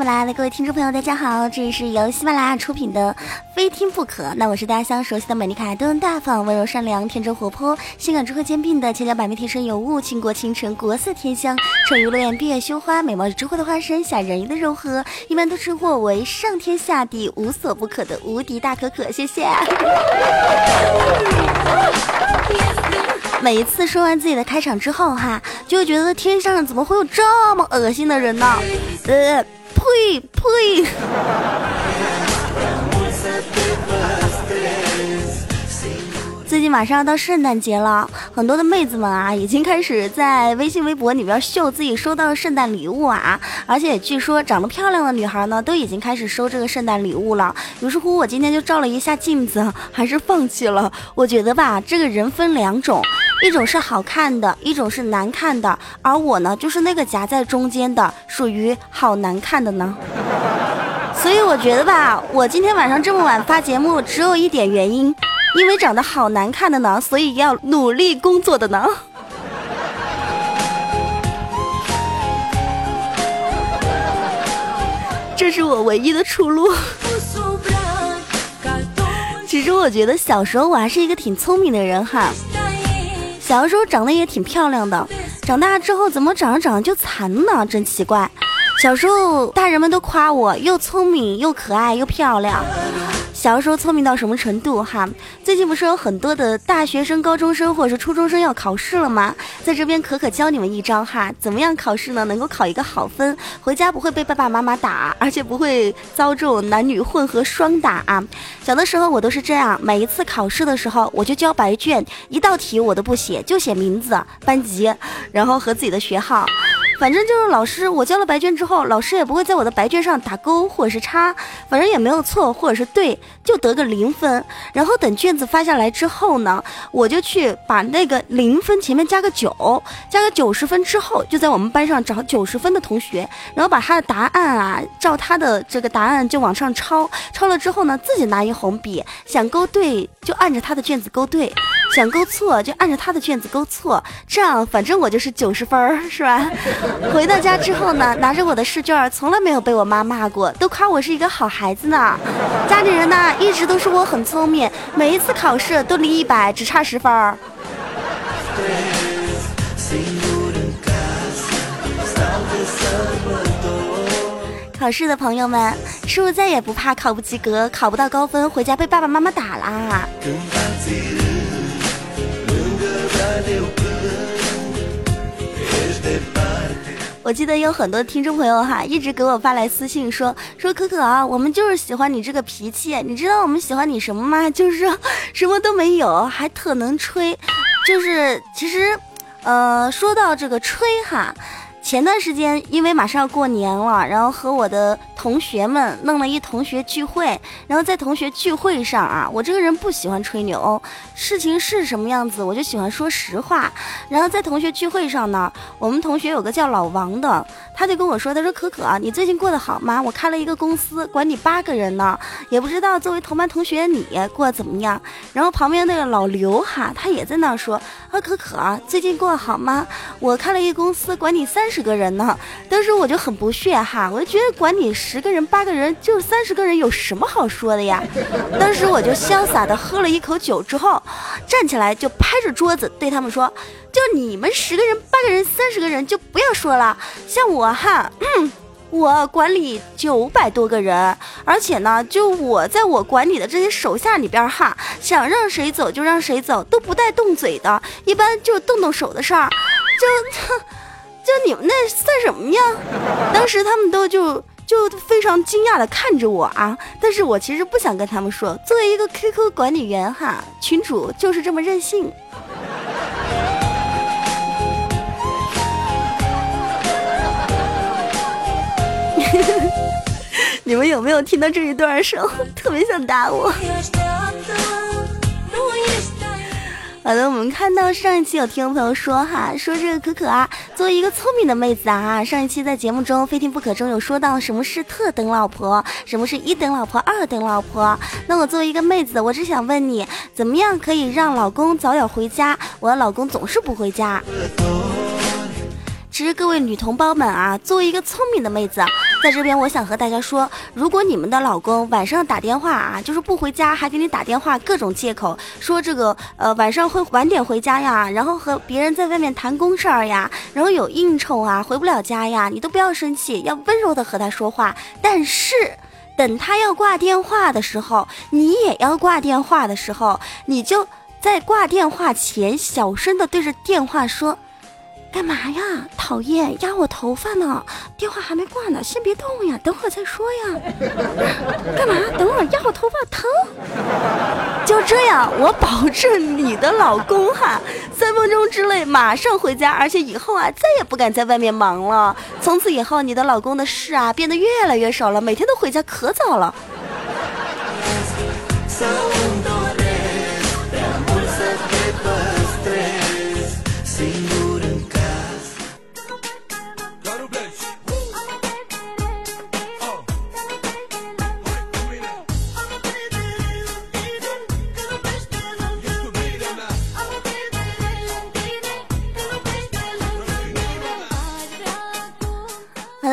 马拉雅的各位听众朋友，大家好，这里是由喜马拉雅出品的《非听不可》。那我是大家相熟悉的美丽可爱、端大方、温柔善良、天真活泼、性感智慧兼并的千娇百媚、天生尤物、倾国倾城、国色天香、沉鱼落雁、闭月羞花、美貌与智慧的化身、小人鱼的柔和，一般都称呼我为上天下地无所不可的无敌大可可。谢谢。每一次说完自己的开场之后，哈，就会觉得天上怎么会有这么恶心的人呢？呃。呸呸！最近马上要到圣诞节了，很多的妹子们啊，已经开始在微信、微博里边秀自己收到的圣诞礼物啊，而且据说长得漂亮的女孩呢，都已经开始收这个圣诞礼物了。于是乎，我今天就照了一下镜子，还是放弃了。我觉得吧，这个人分两种。一种是好看的，一种是难看的，而我呢，就是那个夹在中间的，属于好难看的呢。所以我觉得吧，我今天晚上这么晚发节目，只有一点原因，因为长得好难看的呢，所以要努力工作的呢。这是我唯一的出路。其实我觉得小时候我还是一个挺聪明的人哈。小时候长得也挺漂亮的，长大之后怎么长着长着就残呢？真奇怪。小时候大人们都夸我又聪明又可爱又漂亮。小时候聪明到什么程度哈？最近不是有很多的大学生、高中生或者是初中生要考试了吗？在这边可可教你们一招哈，怎么样考试呢？能够考一个好分，回家不会被爸爸妈妈打，而且不会遭这种男女混合双打啊。小的时候我都是这样，每一次考试的时候我就交白卷，一道题我都不写，就写名字、班级，然后和自己的学号。反正就是老师，我交了白卷之后，老师也不会在我的白卷上打勾或者是叉，反正也没有错或者是对，就得个零分。然后等卷子发下来之后呢，我就去把那个零分前面加个九，加个九十分之后，就在我们班上找九十分的同学，然后把他的答案啊，照他的这个答案就往上抄，抄了之后呢，自己拿一红笔，想勾对就按着他的卷子勾对。想勾错就按着他的卷子勾错，这样反正我就是九十分儿，是吧？回到家之后呢，拿着我的试卷，从来没有被我妈骂过，都夸我是一个好孩子呢。家里人呢一直都说我很聪明，每一次考试都离一百只差十分儿。考试的朋友们，是不是再也不怕考不及格、考不到高分，回家被爸爸妈妈打啦？我记得有很多听众朋友哈，一直给我发来私信说说可可啊，我们就是喜欢你这个脾气。你知道我们喜欢你什么吗？就是说什么都没有，还特能吹。就是其实，呃，说到这个吹哈。前段时间，因为马上要过年了，然后和我的同学们弄了一同学聚会。然后在同学聚会上啊，我这个人不喜欢吹牛，事情是什么样子我就喜欢说实话。然后在同学聚会上呢，我们同学有个叫老王的，他就跟我说：“他说可可，你最近过得好吗？我开了一个公司，管你八个人呢，也不知道作为同班同学你过得怎么样。”然后旁边那个老刘哈，他也在那说：“啊可可，最近过得好吗？我开了一个公司，管你三。”十个人呢，当时我就很不屑哈，我就觉得管你十个人八个人，就三十个人有什么好说的呀？当时我就潇洒的喝了一口酒之后，站起来就拍着桌子对他们说：“就你们十个人八个人三十个人就不要说了，像我哈，我管理九百多个人，而且呢，就我在我管理的这些手下里边哈，想让谁走就让谁走，都不带动嘴的，一般就动动手的事儿，就。”就你们那算什么呀？当时他们都就就非常惊讶的看着我啊，但是我其实不想跟他们说，作为一个 QQ 管理员哈，群主就是这么任性。你们有没有听到这一段的时候特别想打我？好的，我们看到上一期有听众朋友说哈，说这个可可啊，作为一个聪明的妹子啊，上一期在节目中非听不可中有说到什么是特等老婆，什么是一等老婆、二等老婆。那我作为一个妹子，我只想问你，怎么样可以让老公早点回家？我的老公总是不回家。其实各位女同胞们啊，作为一个聪明的妹子，在这边我想和大家说，如果你们的老公晚上打电话啊，就是不回家，还给你打电话，各种借口说这个呃晚上会晚点回家呀，然后和别人在外面谈公事儿呀，然后有应酬啊，回不了家呀，你都不要生气，要温柔的和他说话。但是等他要挂电话的时候，你也要挂电话的时候，你就在挂电话前小声的对着电话说。干嘛呀？讨厌，压我头发呢！电话还没挂呢，先别动呀，等会儿再说呀。干嘛？等会儿压我头发疼？就这样，我保证你的老公哈，三分钟之内马上回家，而且以后啊再也不敢在外面忙了。从此以后，你的老公的事啊变得越来越少了，每天都回家可早了。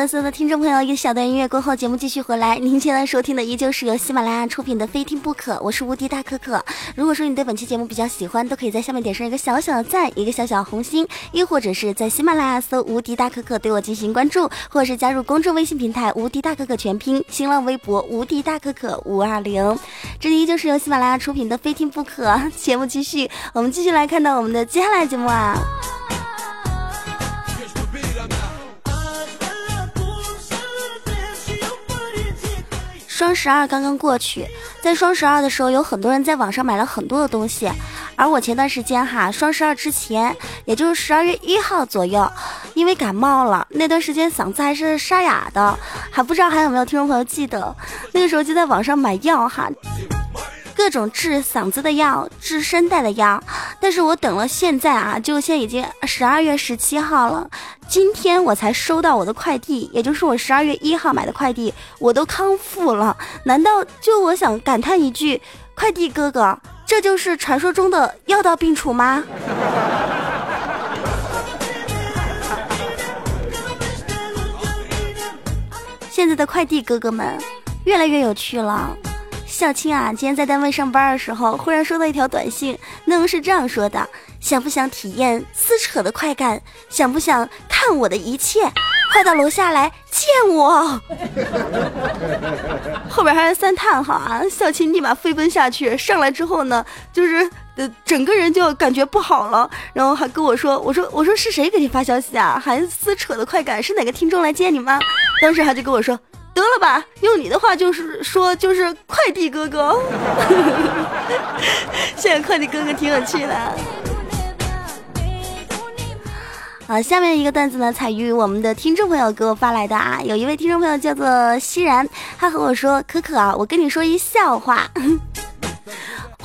所有的听众朋友，一个小段音乐过后，节目继续回来。您现在收听的依旧是由喜马拉雅出品的《非听不可》，我是无敌大可可。如果说你对本期节目比较喜欢，都可以在下面点上一个小小的赞，一个小小红心，亦或者是在喜马拉雅搜“无敌大可可”对我进行关注，或者是加入公众微信平台“无敌大可可全拼”，新浪微博“无敌大可可五二零”。这里依旧是由喜马拉雅出品的《非听不可》节目，继续，我们继续来看到我们的接下来节目啊。双十二刚刚过去，在双十二的时候，有很多人在网上买了很多的东西。而我前段时间哈，双十二之前，也就是十二月一号左右，因为感冒了，那段时间嗓子还是沙哑的，还不知道还有没有听众朋友记得，那个时候就在网上买药哈。各种治嗓子的药，治声带的药，但是我等了现在啊，就现在已经十二月十七号了，今天我才收到我的快递，也就是我十二月一号买的快递，我都康复了。难道就我想感叹一句，快递哥哥，这就是传说中的药到病除吗？现在的快递哥哥们越来越有趣了。小青啊，今天在单位上班的时候，忽然收到一条短信，内容是这样说的：想不想体验撕扯的快感？想不想看我的一切？快到楼下来见我！后边还是三叹号啊！小青立马飞奔下去，上来之后呢，就是呃，整个人就感觉不好了，然后还跟我说：“我说我说是谁给你发消息啊？还撕扯的快感？是哪个听众来见你吗？”当时他就跟我说。得了吧，用你的话就是说，就是快递哥哥。现在快递哥哥挺有趣的。好，下面一个段子呢，采于我们的听众朋友给我发来的啊，有一位听众朋友叫做熙然，他和我说：“可可啊，我跟你说一笑话。”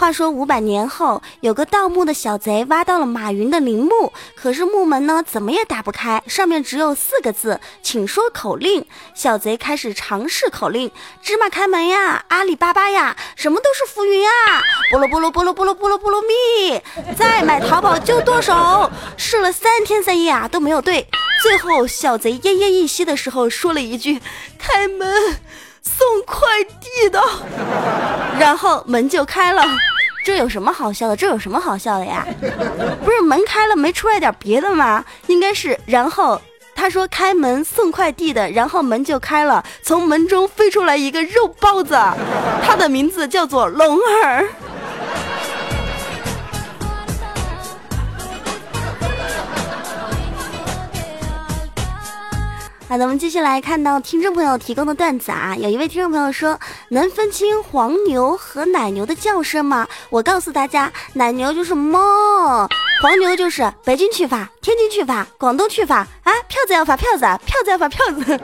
话说五百年后，有个盗墓的小贼挖到了马云的陵墓，可是墓门呢怎么也打不开，上面只有四个字，请说口令。小贼开始尝试口令：芝麻开门呀，阿里巴巴呀，什么都是浮云啊，菠萝菠萝菠萝菠萝菠萝菠萝蜜，再买淘宝就剁手。试了三天三夜啊都没有对，最后小贼奄奄一息的时候说了一句：开门。送快递的，然后门就开了，这有什么好笑的？这有什么好笑的呀？不是门开了没出来点别的吗？应该是，然后他说开门送快递的，然后门就开了，从门中飞出来一个肉包子，他的名字叫做龙儿。好的，我们继续来看到听众朋友提供的段子啊。有一位听众朋友说：“能分清黄牛和奶牛的叫声吗？”我告诉大家，奶牛就是猫，黄牛就是北京去发、天津去发、广东去发啊，票子要发票子，票子要发票子，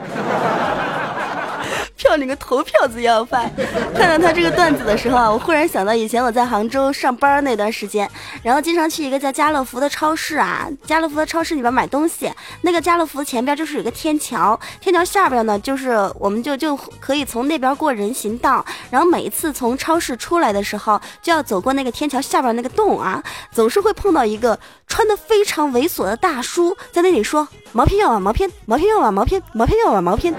票票，你个投票子要饭！看到他这个段子的时候啊，我忽然想到以前我在杭州上班那段时间，然后经常去一个叫家乐福的超市啊，家乐福的超市里边买东西，那个家乐福前边就是有个天桥，天桥下边呢就是我们就就可以从那边过人行道，然后每一次从超市出来的时候，就要走过那个天桥下边那个洞啊，总是会碰到一个穿的非常猥琐的大叔在那里说毛片要碗毛片，毛片要碗毛片，毛片要碗毛片。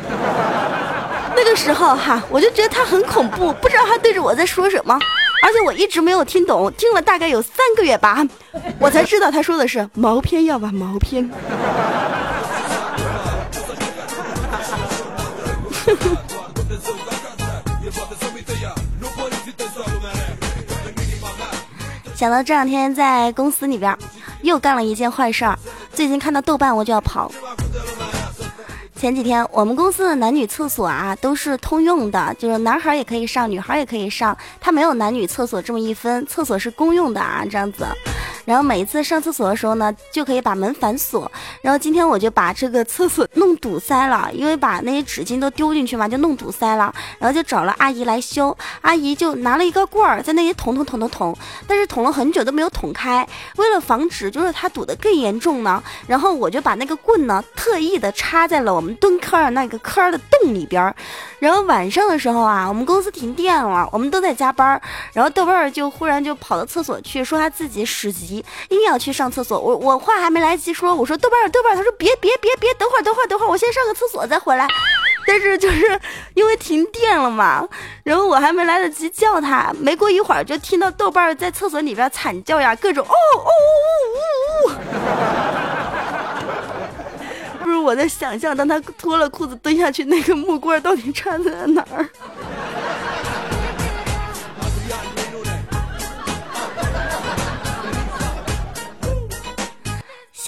那个时候哈，我就觉得他很恐怖，不知道他对着我在说什么，而且我一直没有听懂，听了大概有三个月吧，我才知道他说的是毛片要把毛片。想到这两天在公司里边又干了一件坏事儿，最近看到豆瓣我就要跑。前几天我们公司的男女厕所啊都是通用的，就是男孩也可以上，女孩也可以上，它没有男女厕所这么一分，厕所是公用的啊，这样子。然后每一次上厕所的时候呢，就可以把门反锁。然后今天我就把这个厕所弄堵塞了，因为把那些纸巾都丢进去嘛，就弄堵塞了。然后就找了阿姨来修，阿姨就拿了一个棍儿在那里捅捅捅捅捅，但是捅了很久都没有捅开。为了防止就是它堵得更严重呢，然后我就把那个棍呢特意的插在了我们蹲坑那个坑的洞里边。然后晚上的时候啊，我们公司停电了，我们都在加班，然后豆瓣儿就忽然就跑到厕所去，说他自己屎急。一定要去上厕所，我我话还没来得及说，我说豆瓣儿豆瓣儿，他说别别别别，等会儿等会儿等会儿，我先上个厕所再回来。但是就是因为停电了嘛，然后我还没来得及叫他，没过一会儿就听到豆瓣儿在厕所里边惨叫呀，各种哦哦呜呜呜。不是我在想象，当他脱了裤子蹲下去，那个木棍到底插在哪儿？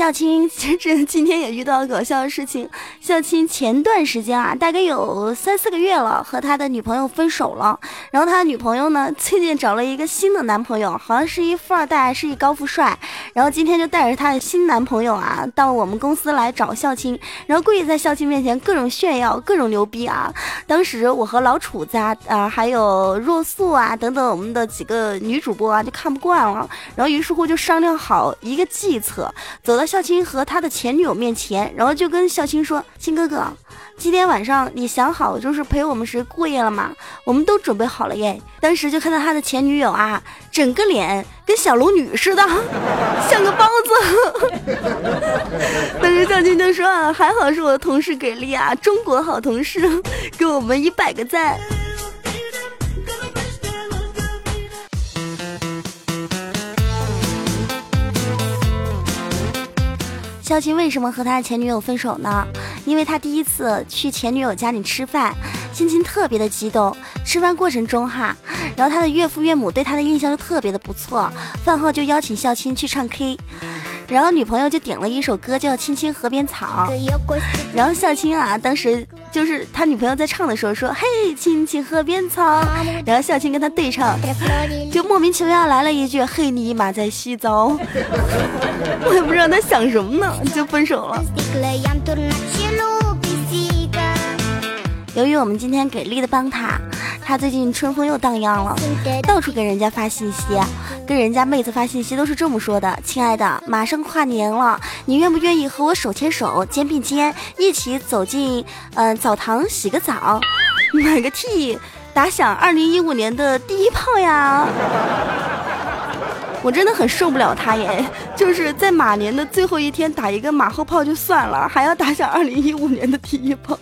小青其实今天也遇到搞笑的事情。孝青前段时间啊，大概有三四个月了，和他的女朋友分手了。然后他的女朋友呢，最近找了一个新的男朋友，好像是一富二代，是一高富帅。然后今天就带着他的新男朋友啊，到我们公司来找孝青，然后故意在孝青面前各种炫耀，各种牛逼啊。当时我和老楚子啊，啊还有若素啊等等我们的几个女主播啊，就看不惯了。然后于是乎就商量好一个计策，走到。孝青和他的前女友面前，然后就跟孝青说：“亲哥哥，今天晚上你想好就是陪我们谁过夜了吗？我们都准备好了耶。”当时就看到他的前女友啊，整个脸跟小龙女似的，像个包子。当时孝青就说：“啊，还好是我的同事给力啊，中国好同事，给我们一百个赞。”孝青为什么和他前女友分手呢？因为他第一次去前女友家里吃饭，心情特别的激动。吃饭过程中哈，然后他的岳父岳母对他的印象就特别的不错。饭后就邀请孝青去唱 K。然后女朋友就点了一首歌叫《青青河边草》，然后孝青啊，当时就是他女朋友在唱的时候说：“嘿，青青河边草。”然后孝青跟他对唱，就莫名其妙来了一句：“嘿，尼玛在洗澡。”我也不知道他想什么呢，就分手了。由于我们今天给力的帮他。他最近春风又荡漾了，到处给人家发信息，跟人家妹子发信息都是这么说的：“亲爱的，马上跨年了，你愿不愿意和我手牵手、肩并肩，一起走进嗯澡堂洗个澡，买个 T，打响二零一五年的第一炮呀！”我真的很受不了他耶，就是在马年的最后一天打一个马后炮就算了，还要打响二零一五年的第一炮。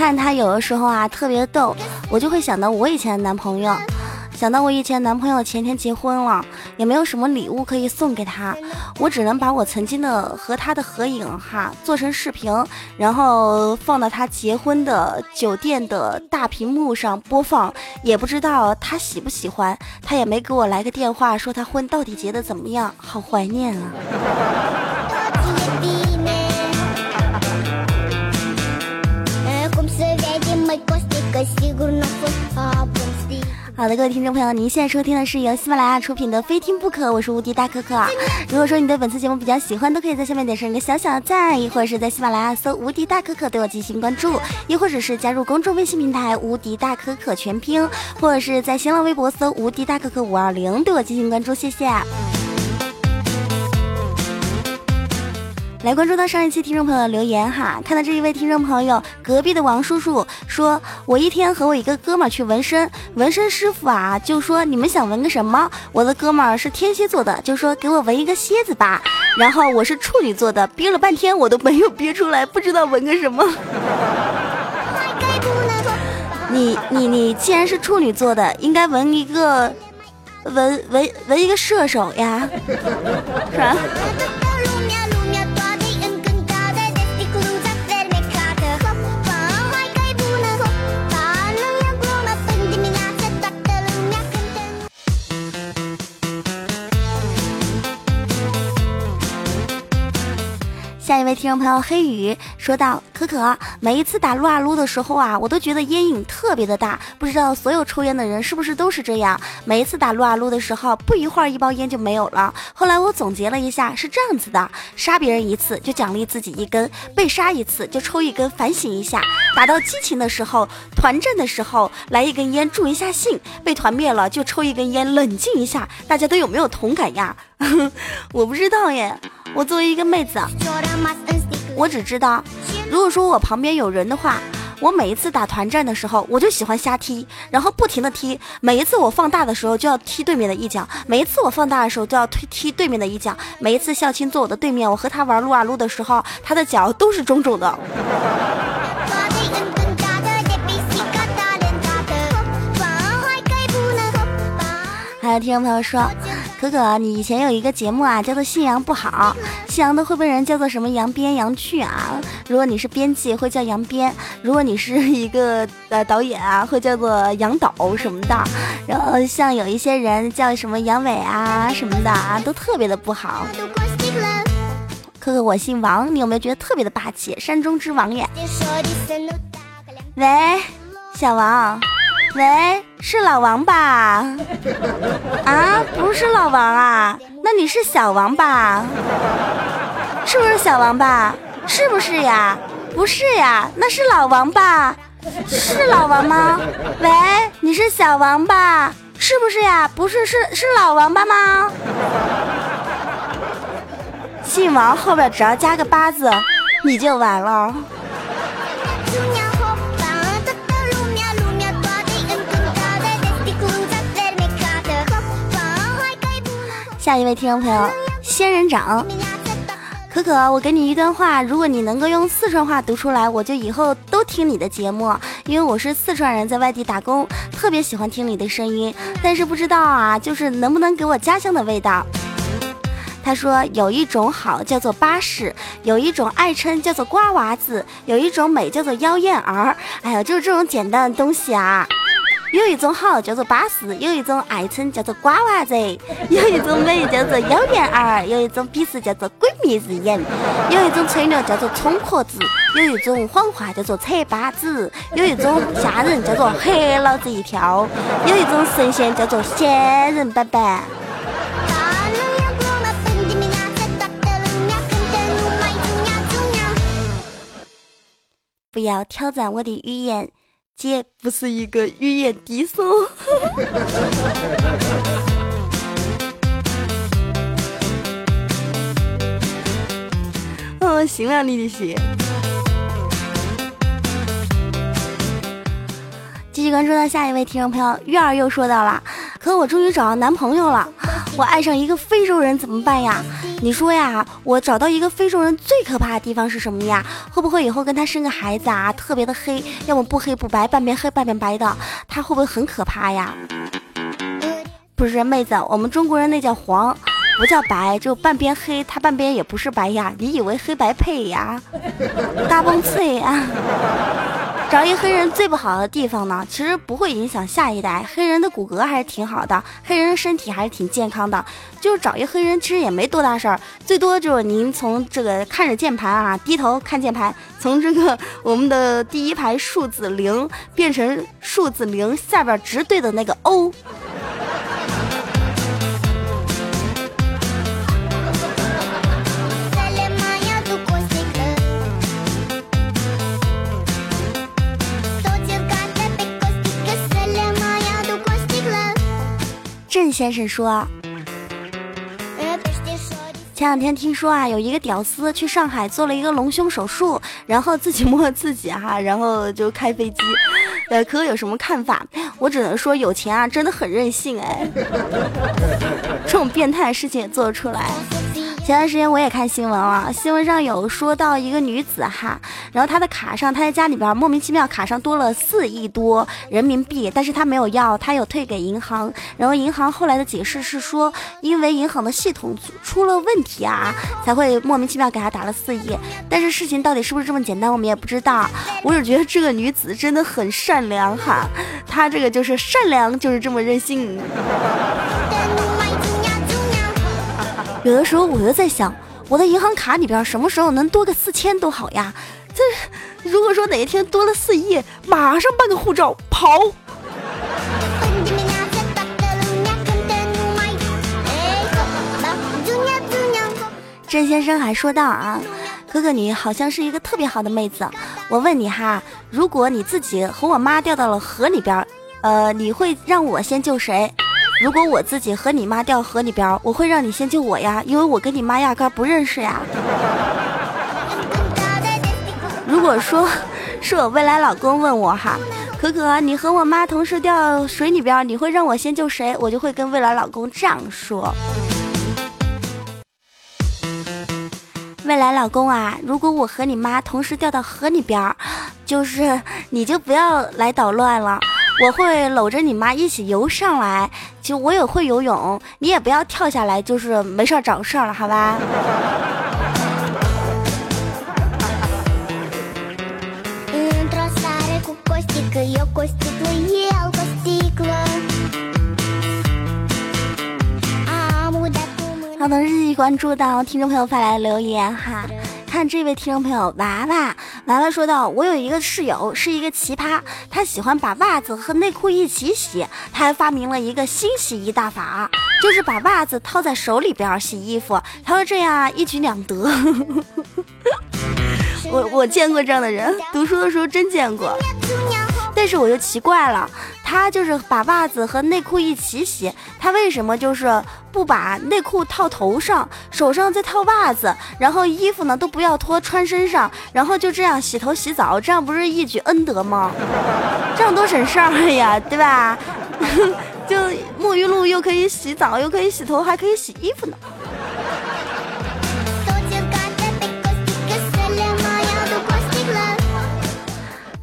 看他有的时候啊特别逗，我就会想到我以前的男朋友，想到我以前男朋友前天结婚了，也没有什么礼物可以送给他，我只能把我曾经的和他的合影哈做成视频，然后放到他结婚的酒店的大屏幕上播放，也不知道他喜不喜欢，他也没给我来个电话说他婚到底结的怎么样，好怀念啊。好的，各位听众朋友，您现在收听的是由喜马拉雅出品的《非听不可》，我是无敌大可可。如果说你对本次节目比较喜欢，都可以在下面点上一个小小的赞，或者是在喜马拉雅搜“无敌大可可”对我进行关注，亦或者是加入公众微信平台“无敌大可可全拼”，或者是在新浪微博搜“无敌大可可五二零”对我进行关注，谢谢。来关注到上一期听众朋友的留言哈，看到这一位听众朋友，隔壁的王叔叔说，我一天和我一个哥们儿去纹身，纹身师傅啊就说你们想纹个什么？我的哥们儿是天蝎座的，就说给我纹一个蝎子吧。然后我是处女座的，憋了半天我都没有憋出来，不知道纹个什么。你你你既然是处女座的，应该纹一个，纹纹纹一个射手呀，是吧？下一位听众朋友黑雨说道：“可可，每一次打撸啊撸的时候啊，我都觉得烟瘾特别的大，不知道所有抽烟的人是不是都是这样？每一次打撸啊撸的时候，不一会儿一包烟就没有了。后来我总结了一下，是这样子的：杀别人一次就奖励自己一根，被杀一次就抽一根反省一下。打到激情的时候，团战的时候来一根烟助一下兴，被团灭了就抽一根烟冷静一下。大家都有没有同感呀？我不知道耶。”我作为一个妹子，我只知道，如果说我旁边有人的话，我每一次打团战的时候，我就喜欢瞎踢，然后不停的踢。每一次我放大的时候，就要踢对面的一脚；每一次我放大的时候，就要推踢对面的一脚。每一次孝青坐我的对面，我和他玩撸啊撸的时候，他的脚都是肿肿的。还 有听众朋友说。可可，你以前有一个节目啊，叫做《信阳不好》，信阳的会被人叫做什么杨编杨去啊？如果你是编辑，会叫杨编；如果你是一个呃导演啊，会叫做杨导什么的。然后像有一些人叫什么杨伟啊什么的啊，都特别的不好。可可，我姓王，你有没有觉得特别的霸气？山中之王耶！喂，小王。喂，是老王吧？啊，不是老王啊，那你是小王吧？是不是小王吧？是不是呀？不是呀，那是老王吧？是老王吗？喂，你是小王吧？是不是呀？不是，是是老王吧吗？姓王后边只要加个八字，你就完了。下一位听众朋友，仙人掌，可可，我给你一段话，如果你能够用四川话读出来，我就以后都听你的节目，因为我是四川人，在外地打工，特别喜欢听你的声音，但是不知道啊，就是能不能给我家乡的味道。他说有一种好叫做巴适，有一种爱称叫做瓜娃子，有一种美叫做妖艳儿，哎呀，就是这种简单的东西啊。有一种好叫做巴适，有一种爱称叫做瓜娃子，有一种美叫做妖艳儿，有一种鄙视叫做鬼迷日眼，有一种吹牛叫做冲壳子，有一种谎话叫做扯巴子，有一种吓人叫做吓老子一跳，有一种神仙叫做仙人板板。不要挑战我的语言。姐不是一个语言低俗。嗯，行了，你的心。继续关注到下一位听众朋友，月儿又说到了，可我终于找到男朋友了。我爱上一个非洲人怎么办呀？你说呀，我找到一个非洲人最可怕的地方是什么呀？会不会以后跟他生个孩子啊，特别的黑，要么不黑不白，半边黑半边白的，他会不会很可怕呀？不是妹子，我们中国人那叫黄，不叫白，就半边黑，他半边也不是白呀，你以为黑白配呀？大崩脆呀！找一黑人最不好的地方呢，其实不会影响下一代。黑人的骨骼还是挺好的，黑人身体还是挺健康的。就是找一黑人，其实也没多大事儿，最多就是您从这个看着键盘啊，低头看键盘，从这个我们的第一排数字零变成数字零下边直对的那个 O。郑先生说。前两天听说啊，有一个屌丝去上海做了一个隆胸手术，然后自己摸自己哈，然后就开飞机。呃，可可有什么看法？我只能说，有钱啊，真的很任性哎，这种变态的事情也做得出来。前段时间我也看新闻了，新闻上有说到一个女子哈，然后她的卡上，她在家里边莫名其妙卡上多了四亿多人民币，但是她没有要，她有退给银行，然后银行后来的解释是说，因为银行的系统出了问题啊，才会莫名其妙给她打了四亿，但是事情到底是不是这么简单，我们也不知道。我只觉得这个女子真的很善良哈，她这个就是善良，就是这么任性。有的时候我就在想，我的银行卡里边什么时候能多个四千都好呀？这如果说哪一天多了四亿，马上办个护照跑。郑先生还说道啊，哥哥你好像是一个特别好的妹子。我问你哈，如果你自己和我妈掉到了河里边，呃，你会让我先救谁？如果我自己和你妈掉河里边，我会让你先救我呀，因为我跟你妈压根不认识呀。如果说是我未来老公问我哈，可可，你和我妈同时掉水里边，你会让我先救谁？我就会跟未来老公这样说：未来老公啊，如果我和你妈同时掉到河里边，就是你就不要来捣乱了。我会搂着你妈一起游上来，其实我也会游泳，你也不要跳下来，就是没事找事儿了，好吧？好的，日记关注到听众朋友发来的留言哈。看这位听众朋友娃娃，娃娃说道：“我有一个室友是一个奇葩，他喜欢把袜子和内裤一起洗，他还发明了一个新洗衣大法，就是把袜子套在手里边洗衣服。他说这样一举两得。我 我见过这样的人，读书的时候真见过。”但是我就奇怪了，他就是把袜子和内裤一起洗，他为什么就是不把内裤套头上，手上再套袜子，然后衣服呢都不要脱穿身上，然后就这样洗头洗澡，这样不是一举恩德吗？这样多省事儿呀，对吧？就沐浴露又可以洗澡，又可以洗头，还可以洗衣服呢。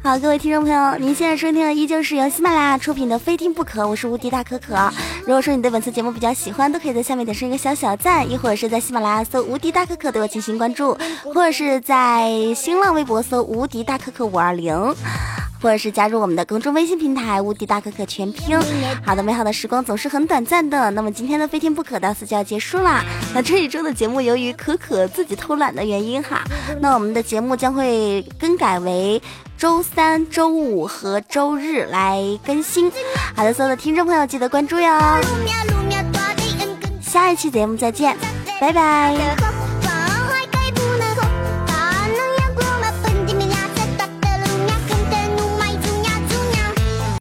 好，各位听众朋友，您现在收听的依旧是由喜马拉雅出品的《非听不可》，我是无敌大可可。如果说你对本次节目比较喜欢，都可以在下面点上一个小小赞，亦或者是在喜马拉雅搜“无敌大可可”对我进行关注，或者是在新浪微博搜“无敌大可可五二零”，或者是加入我们的公众微信平台“无敌大可可全拼”。好的，美好的时光总是很短暂的，那么今天的《非听不可》到此就要结束啦。那这一周的节目，由于可可自己偷懒的原因哈，那我们的节目将会更改为。周三、周五和周日来更新。好的，所有的听众朋友记得关注哟。下一期节目再见，拜拜。